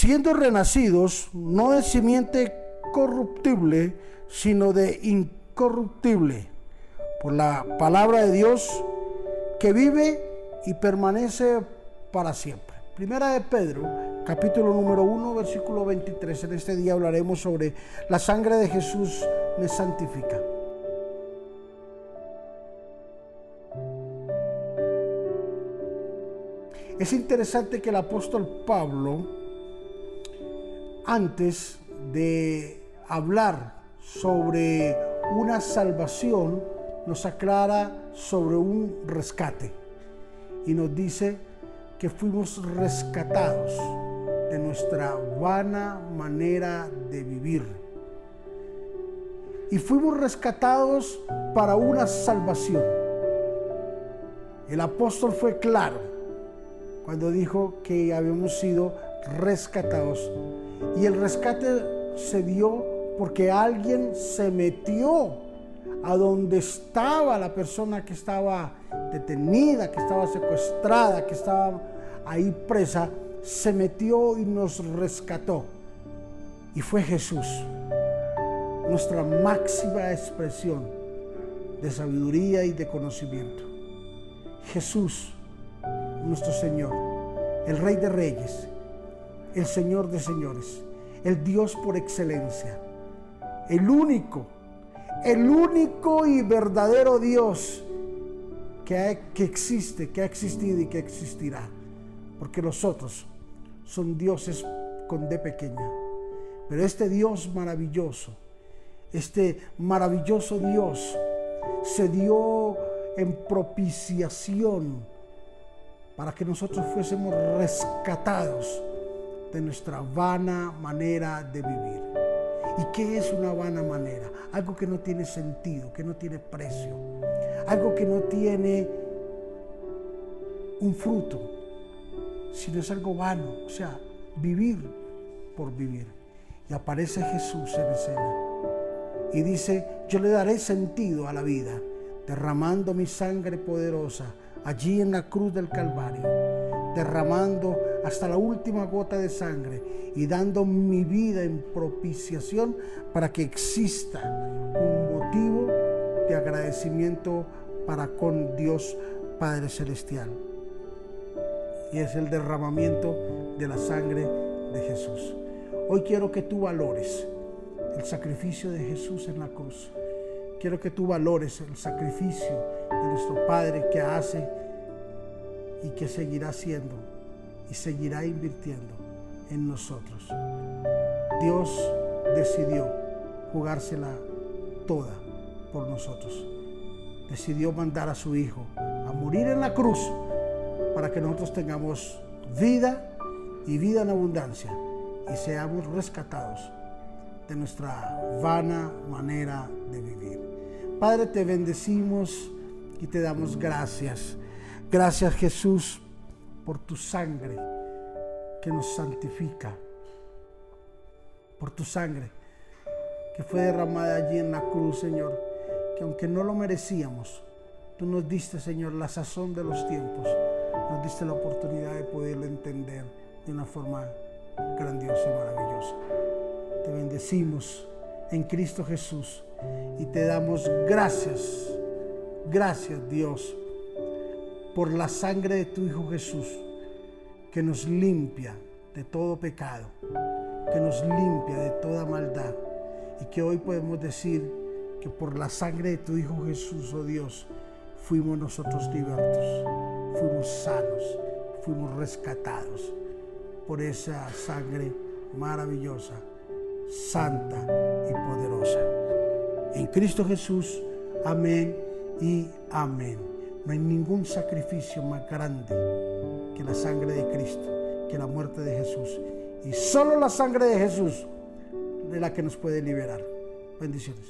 siendo renacidos no de simiente corruptible, sino de incorruptible, por la palabra de Dios que vive y permanece para siempre. Primera de Pedro, capítulo número 1, versículo 23. En este día hablaremos sobre la sangre de Jesús me santifica. Es interesante que el apóstol Pablo, antes de hablar sobre una salvación, nos aclara sobre un rescate y nos dice que fuimos rescatados de nuestra vana manera de vivir. Y fuimos rescatados para una salvación. El apóstol fue claro cuando dijo que habíamos sido rescatados. Y el rescate se dio porque alguien se metió a donde estaba la persona que estaba detenida, que estaba secuestrada, que estaba ahí presa, se metió y nos rescató. Y fue Jesús, nuestra máxima expresión de sabiduría y de conocimiento. Jesús nuestro Señor, el Rey de Reyes, el Señor de Señores, el Dios por excelencia, el único, el único y verdadero Dios que, que existe, que ha existido y que existirá. Porque los otros son dioses con D pequeña. Pero este Dios maravilloso, este maravilloso Dios se dio en propiciación para que nosotros fuésemos rescatados de nuestra vana manera de vivir. ¿Y qué es una vana manera? Algo que no tiene sentido, que no tiene precio, algo que no tiene un fruto, sino es algo vano, o sea, vivir por vivir. Y aparece Jesús en escena y dice, yo le daré sentido a la vida, derramando mi sangre poderosa allí en la cruz del Calvario, derramando hasta la última gota de sangre y dando mi vida en propiciación para que exista un motivo de agradecimiento para con Dios Padre Celestial. Y es el derramamiento de la sangre de Jesús. Hoy quiero que tú valores el sacrificio de Jesús en la cruz. Quiero que tú valores el sacrificio de nuestro Padre que hace y que seguirá haciendo y seguirá invirtiendo en nosotros. Dios decidió jugársela toda por nosotros. Decidió mandar a su Hijo a morir en la cruz para que nosotros tengamos vida y vida en abundancia y seamos rescatados de nuestra vana manera de vivir. Padre, te bendecimos y te damos gracias. Gracias Jesús por tu sangre que nos santifica, por tu sangre que fue derramada allí en la cruz, Señor, que aunque no lo merecíamos, tú nos diste, Señor, la sazón de los tiempos, nos diste la oportunidad de poderlo entender de una forma grandiosa y maravillosa. Te bendecimos en Cristo Jesús y te damos gracias Gracias Dios por la sangre de tu Hijo Jesús que nos limpia de todo pecado, que nos limpia de toda maldad y que hoy podemos decir que por la sangre de tu Hijo Jesús, oh Dios, fuimos nosotros libertos, fuimos sanos, fuimos rescatados por esa sangre maravillosa, santa y poderosa. En Cristo Jesús, amén y amén. No hay ningún sacrificio más grande que la sangre de Cristo, que la muerte de Jesús. Y solo la sangre de Jesús es la que nos puede liberar. Bendiciones.